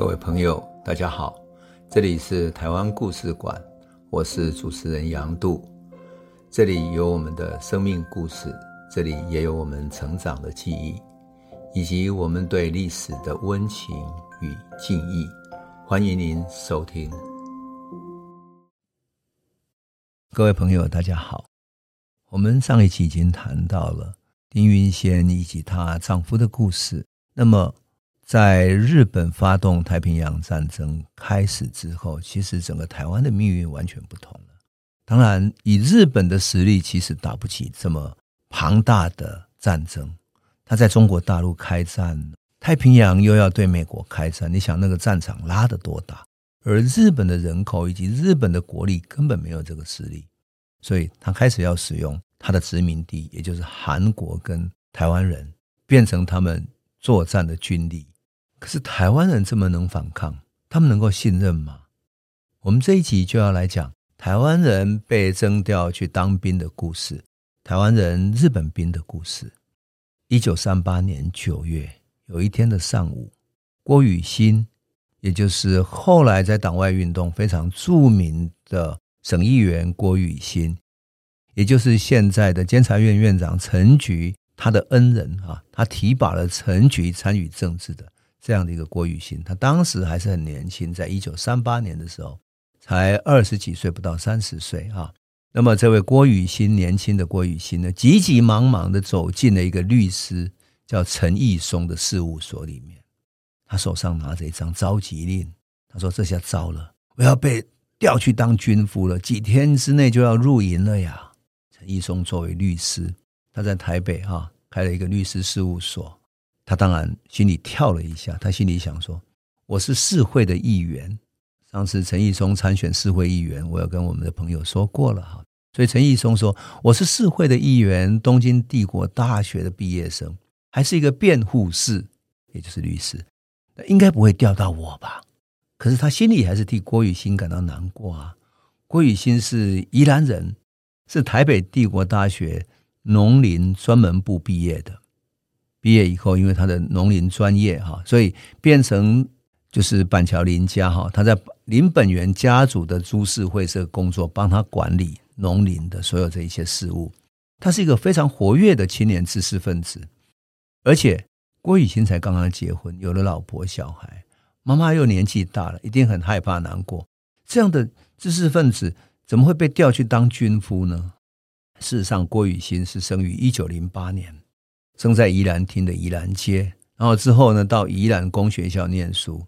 各位朋友，大家好，这里是台湾故事馆，我是主持人杨度，这里有我们的生命故事，这里也有我们成长的记忆，以及我们对历史的温情与敬意，欢迎您收听。各位朋友，大家好，我们上一期已经谈到了丁云仙以及她丈夫的故事，那么。在日本发动太平洋战争开始之后，其实整个台湾的命运完全不同了。当然，以日本的实力，其实打不起这么庞大的战争。他在中国大陆开战，太平洋又要对美国开战，你想那个战场拉得多大？而日本的人口以及日本的国力根本没有这个实力，所以他开始要使用他的殖民地，也就是韩国跟台湾人，变成他们作战的军力。可是台湾人这么能反抗，他们能够信任吗？我们这一集就要来讲台湾人被征调去当兵的故事，台湾人日本兵的故事。一九三八年九月有一天的上午，郭雨新，也就是后来在党外运动非常著名的省议员郭雨新，也就是现在的监察院院长陈菊，他的恩人啊，他提拔了陈菊参与政治的。这样的一个郭雨欣，他当时还是很年轻，在一九三八年的时候，才二十几岁，不到三十岁啊。那么，这位郭雨欣，年轻的郭雨欣呢，急急忙忙的走进了一个律师叫陈义松的事务所里面，他手上拿着一张召集令，他说：“这下糟了，我要被调去当军夫了，几天之内就要入营了呀。”陈义松作为律师，他在台北哈开了一个律师事务所。他当然心里跳了一下，他心里想说：“我是市会的议员，上次陈义松参选市会议员，我有跟我们的朋友说过了哈。所以陈义松说我是市会的议员，东京帝国大学的毕业生，还是一个辩护士，也就是律师，应该不会调到我吧？可是他心里还是替郭雨欣感到难过啊。郭雨欣是宜兰人，是台北帝国大学农林专门部毕业的。”毕业以后，因为他的农林专业哈，所以变成就是板桥林家哈。他在林本源家族的株式会社工作，帮他管理农林的所有这一些事务。他是一个非常活跃的青年知识分子，而且郭雨欣才刚刚结婚，有了老婆小孩，妈妈又年纪大了，一定很害怕难过。这样的知识分子怎么会被调去当军夫呢？事实上，郭雨欣是生于一九零八年。生在宜兰厅的宜兰街，然后之后呢，到宜兰公学校念书，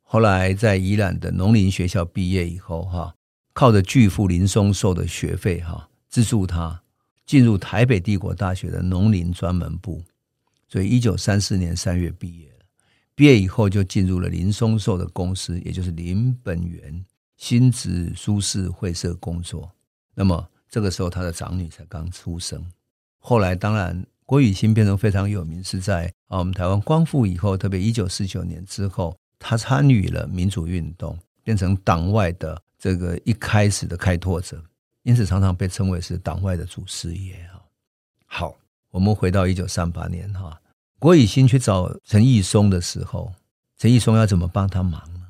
后来在宜兰的农林学校毕业以后，哈，靠着巨富林松寿的学费，哈，资助他进入台北帝国大学的农林专门部，所以一九三四年三月毕业了。毕业以后就进入了林松寿的公司，也就是林本源新植株式会社工作。那么这个时候他的长女才刚出生，后来当然。郭雨新变成非常有名，是在啊，我们台湾光复以后，特别一九四九年之后，他参与了民主运动，变成党外的这个一开始的开拓者，因此常常被称为是党外的祖师爷啊。好，我们回到一九三八年哈，郭雨欣去找陈义松的时候，陈义松要怎么帮他忙呢？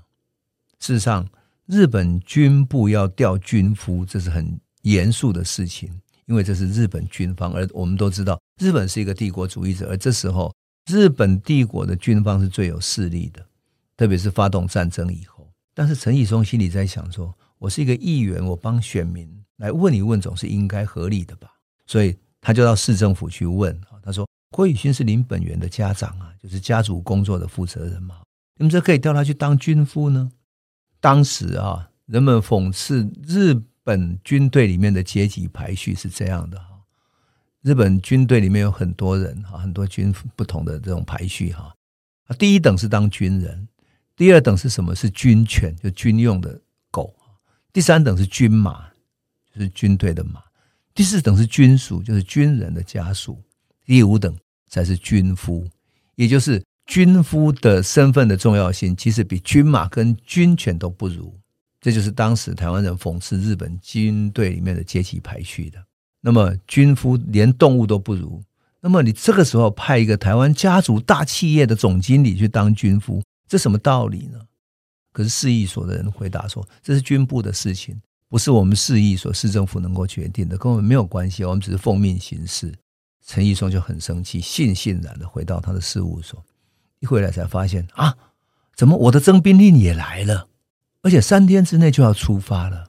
事实上，日本军部要调军夫，这是很严肃的事情。因为这是日本军方，而我们都知道，日本是一个帝国主义者，而这时候日本帝国的军方是最有势力的，特别是发动战争以后。但是陈以松心里在想说：“我是一个议员，我帮选民来问一问，总是应该合理的吧？”所以他就到市政府去问，他说：“郭雨新是林本源的家长啊，就是家族工作的负责人嘛，你们这可以调他去当军夫呢？”当时啊，人们讽刺日。本军队里面的阶级排序是这样的哈，日本军队里面有很多人哈，很多军不同的这种排序哈。第一等是当军人，第二等是什么？是军犬，就军用的狗。第三等是军马，就是军队的马。第四等是军属，就是军人的家属。第五等才是军夫，也就是军夫的身份的重要性，其实比军马跟军犬都不如。这就是当时台湾人讽刺日本军队里面的阶级排序的。那么军夫连动物都不如，那么你这个时候派一个台湾家族大企业的总经理去当军夫，这什么道理呢？可是市役所的人回答说，这是军部的事情，不是我们市役所市政府能够决定的，跟我们没有关系，我们只是奉命行事。陈义松就很生气，悻悻然的回到他的事务所，一回来才发现啊，怎么我的征兵令也来了，而且三天之内就要出发了，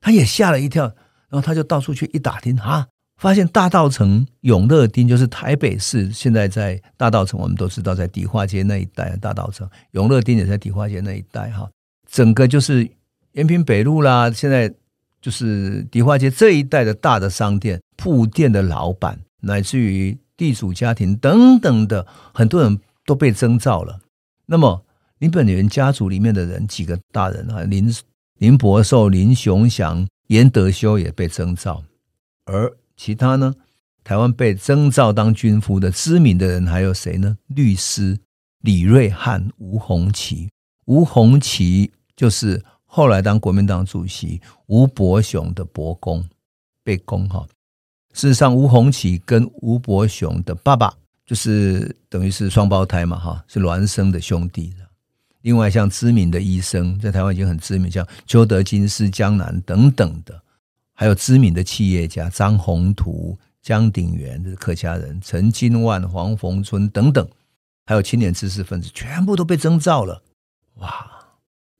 他也吓了一跳，然后他就到处去一打听啊。发现大稻埕永乐町就是台北市，现在在大稻埕，我们都知道在迪化街那一带。大稻埕永乐町也在迪化街那一带，哈，整个就是延平北路啦，现在就是迪化街这一带的大的商店、铺店的老板，乃至于地主家庭等等的很多人都被征召了。那么林本源家族里面的人几个大人啊，林林伯寿、林雄祥、严德修也被征召，而其他呢？台湾被征召当军夫的知名的人还有谁呢？律师李瑞汉、吴鸿麒。吴鸿麒就是后来当国民党主席吴伯雄的伯公，被公哈。事实上，吴鸿麒跟吴伯雄的爸爸就是等于是双胞胎嘛，哈，是孪生的兄弟。另外，像知名的医生在台湾已经很知名，像邱德金、施江南等等的。还有知名的企业家张宏图、江鼎元，这是客家人；陈金万、黄逢春等等，还有青年知识分子，全部都被征召了。哇，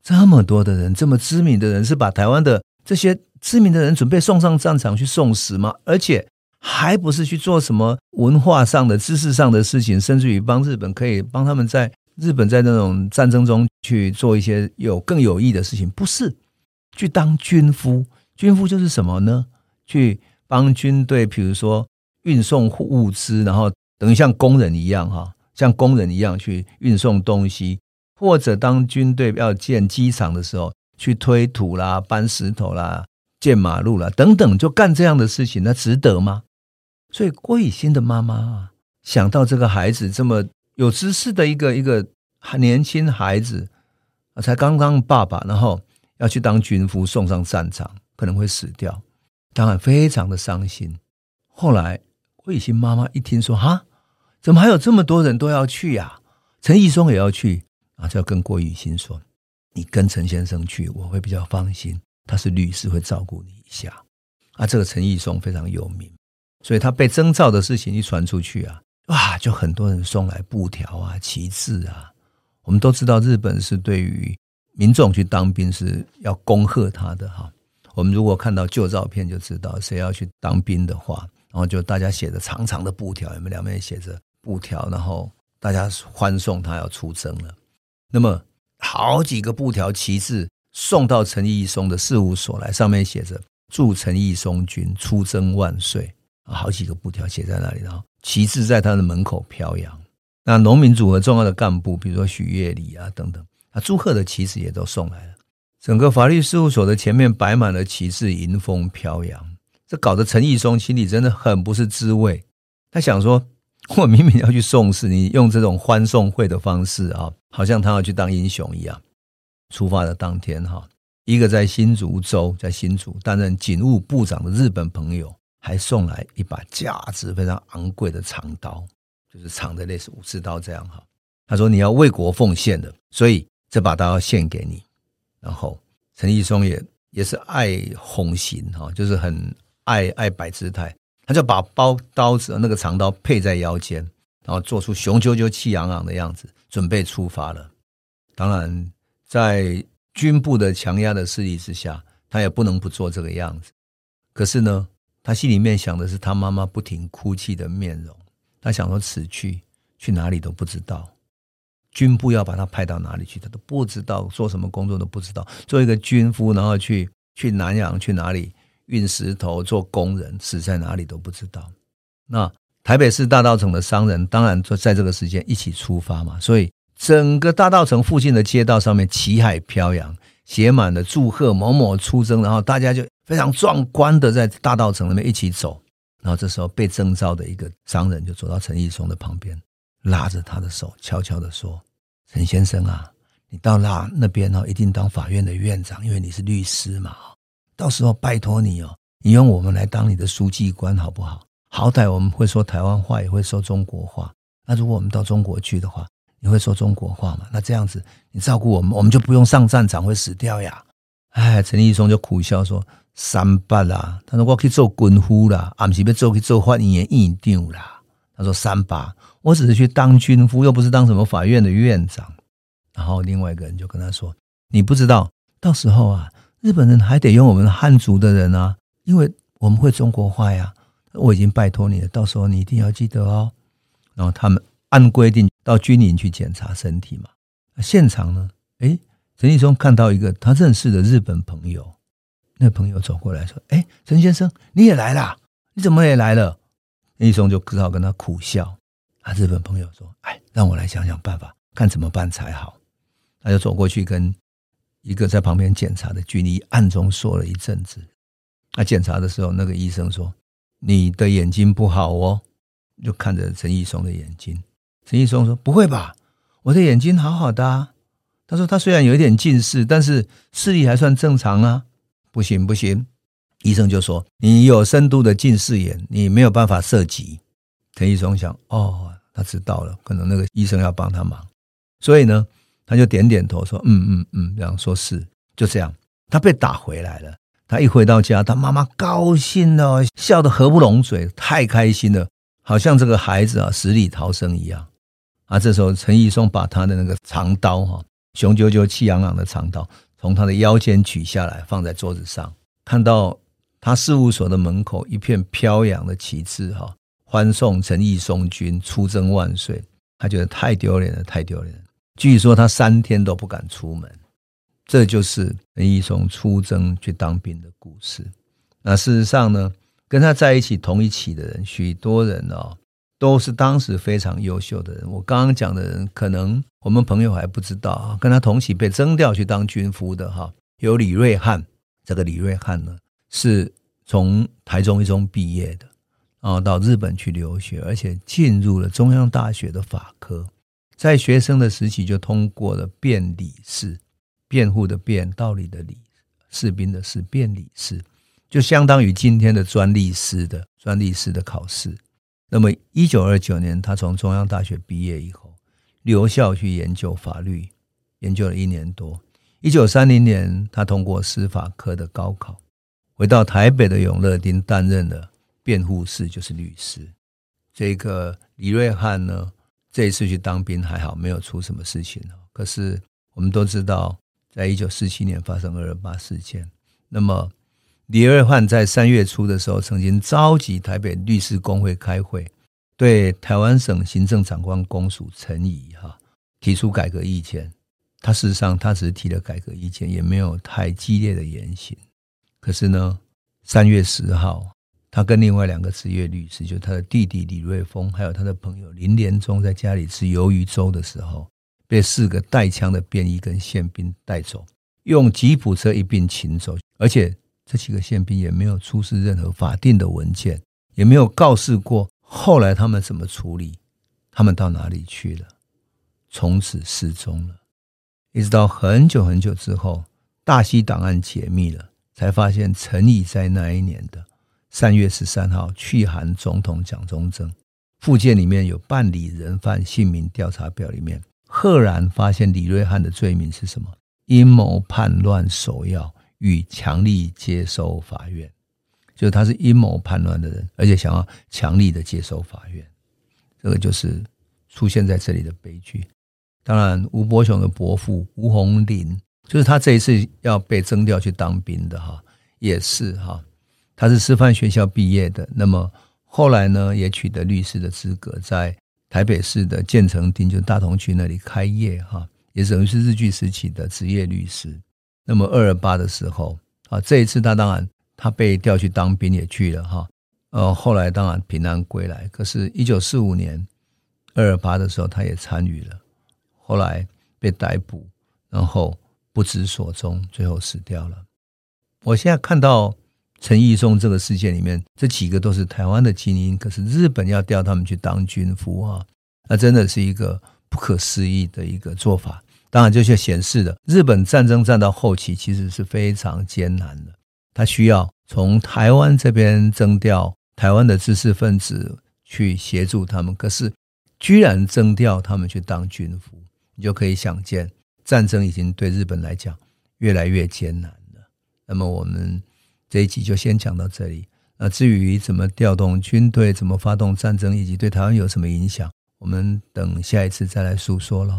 这么多的人，这么知名的人，是把台湾的这些知名的人准备送上战场去送死吗？而且还不是去做什么文化上的、知识上的事情，甚至于帮日本可以帮他们在日本在那种战争中去做一些有更有益的事情，不是去当军夫。军夫就是什么呢？去帮军队，比如说运送物资，然后等于像工人一样，哈，像工人一样去运送东西，或者当军队要建机场的时候，去推土啦、搬石头啦、建马路啦等等，就干这样的事情，那值得吗？所以郭雨新的妈妈啊，想到这个孩子这么有知识的一个一个年轻孩子，才刚刚爸爸，然后要去当军夫，送上战场。可能会死掉，当然非常的伤心。后来郭雨新妈妈一听说，哈，怎么还有这么多人都要去呀、啊？陈义松也要去啊，就要跟郭雨欣说：“你跟陈先生去，我会比较放心。他是律师，会照顾你一下。”啊，这个陈义松非常有名，所以他被征召的事情一传出去啊，哇，就很多人送来布条啊、旗帜啊。我们都知道，日本是对于民众去当兵是要恭贺他的哈。我们如果看到旧照片，就知道谁要去当兵的话，然后就大家写着长长的布条，有没有两边写着布条，然后大家欢送他要出征了。那么好几个布条旗帜送到陈义松的事务所来，上面写着“祝陈义松军出征万岁”，好几个布条写在那里，然后旗帜在他的门口飘扬。那农民组合重要的干部，比如说许月里啊等等，啊祝贺的旗帜也都送来了。整个法律事务所的前面摆满了旗帜，迎风飘扬。这搞得陈义松心里真的很不是滋味。他想说：“我明明要去送死，你用这种欢送会的方式啊，好像他要去当英雄一样。”出发的当天，哈，一个在新竹州，在新竹担任警务部长的日本朋友，还送来一把价值非常昂贵的长刀，就是长的类似武士刀这样哈。他说：“你要为国奉献的，所以这把刀要献给你。”然后陈义松也也是爱哄型哈，就是很爱爱摆姿态，他就把包刀子那个长刀配在腰间，然后做出雄赳赳气昂昂的样子，准备出发了。当然，在军部的强压的势力之下，他也不能不做这个样子。可是呢，他心里面想的是他妈妈不停哭泣的面容，他想说此去去哪里都不知道。军部要把他派到哪里去，他都不知道，做什么工作都不知道。做一个军夫，然后去去南洋去哪里运石头做工人，死在哪里都不知道。那台北市大道城的商人当然就在这个时间一起出发嘛，所以整个大道城附近的街道上面旗海飘扬，写满了祝贺某某出征，然后大家就非常壮观的在大道城里面一起走。然后这时候被征召的一个商人就走到陈义松的旁边。拉着他的手，悄悄地说：“陈先生啊，你到那那边哦，一定当法院的院长，因为你是律师嘛。到时候拜托你哦，你用我们来当你的书记官好不好？好歹我们会说台湾话，也会说中国话。那如果我们到中国去的话，你会说中国话吗？那这样子，你照顾我们，我们就不用上战场，会死掉呀。哎，陈义松就苦笑说：“三八啦，他说我去做军夫啦，俺们是要做去做法院院长啦。”他说：“三八，我只是去当军夫，又不是当什么法院的院长。”然后另外一个人就跟他说：“你不知道，到时候啊，日本人还得用我们汉族的人啊，因为我们会中国话呀。我已经拜托你了，到时候你一定要记得哦。”然后他们按规定到军营去检查身体嘛。现场呢，哎。陈立松看到一个他认识的日本朋友，那朋友走过来说：“哎，陈先生，你也来啦？你怎么也来了？”陈义松就只好跟他苦笑。啊，日本朋友说：“哎，让我来想想办法，看怎么办才好。”他就走过去跟一个在旁边检查的军医暗中说了一阵子。他检查的时候，那个医生说：“你的眼睛不好哦。”就看着陈义松的眼睛。陈义松说：“不会吧，我的眼睛好好的啊。”他说：“他虽然有一点近视，但是视力还算正常啊。”不行不行，医生就说：“你有深度的近视眼，你没有办法射击。”陈义松想：“哦，他知道了，可能那个医生要帮他忙。”所以呢，他就点点头说：“嗯嗯嗯。”然后说是就这样。他被打回来了。他一回到家，他妈妈高兴了，笑得合不拢嘴，太开心了，好像这个孩子啊死里逃生一样。啊，这时候陈义松把他的那个长刀哈。雄赳赳、气昂昂的长刀从他的腰间取下来，放在桌子上。看到他事务所的门口一片飘扬的旗帜，哈，欢送陈毅松君出征万岁。他觉得太丢脸了，太丢脸了。据说他三天都不敢出门。这就是陈义松出征去当兵的故事。那事实上呢，跟他在一起同一起的人，许多人哦。都是当时非常优秀的人。我刚刚讲的人，可能我们朋友还不知道啊。跟他同期被征调去当军夫的哈，有李瑞汉。这个李瑞汉呢，是从台中一中毕业的，然后到日本去留学，而且进入了中央大学的法科。在学生的时期就通过了辩理试，辩护的辩，道理的理，士兵的士，辩理试，就相当于今天的专利师的专利师的考试。那么，一九二九年，他从中央大学毕业以后，留校去研究法律，研究了一年多。一九三零年，他通过司法科的高考，回到台北的永乐町担任了辩护士，就是律师。这个李瑞汉呢，这一次去当兵还好，没有出什么事情。可是我们都知道，在一九四七年发生二二八事件，那么。李瑞汉在三月初的时候，曾经召集台北律师工会开会，对台湾省行政长官公署陈仪哈提出改革意见。他事实上他只是提了改革意见，也没有太激烈的言行。可是呢，三月十号，他跟另外两个职业律师，就他的弟弟李瑞峰，还有他的朋友林连忠，在家里吃鱿鱼粥的时候，被四个带枪的便衣跟宪兵带走，用吉普车一并请走，而且。这几个宪兵也没有出示任何法定的文件，也没有告示过后来他们怎么处理，他们到哪里去了，从此失踪了。一直到很久很久之后，大溪档案解密了，才发现陈仪在那一年的三月十三号去函总统蒋中正，附件里面有办理人犯姓名调查表，里面赫然发现李瑞汉的罪名是什么？阴谋叛乱首要。与强力接收法院，就是他是阴谋叛乱的人，而且想要强力的接收法院，这个就是出现在这里的悲剧。当然，吴伯雄的伯父吴鸿麟，就是他这一次要被征调去当兵的哈，也是哈，他是师范学校毕业的，那么后来呢，也取得律师的资格，在台北市的建成町，就大同区那里开业哈，也等于是日据时期的职业律师。那么二二八的时候啊，这一次他当然他被调去当兵也去了哈，呃，后来当然平安归来。可是，一九四五年二二八的时候，他也参与了，后来被逮捕，然后不知所踪，最后死掉了。我现在看到陈义松这个事件里面，这几个都是台湾的精英，可是日本要调他们去当军夫啊，那真的是一个不可思议的一个做法。当然，这就显示了日本战争战到后期其实是非常艰难的。他需要从台湾这边征调台湾的知识分子去协助他们，可是居然征调他们去当军夫，你就可以想见，战争已经对日本来讲越来越艰难了。那么我们这一集就先讲到这里。那至于怎么调动军队、怎么发动战争，以及对台湾有什么影响，我们等下一次再来诉说喽。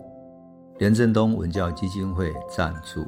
严振东文教基金会赞助。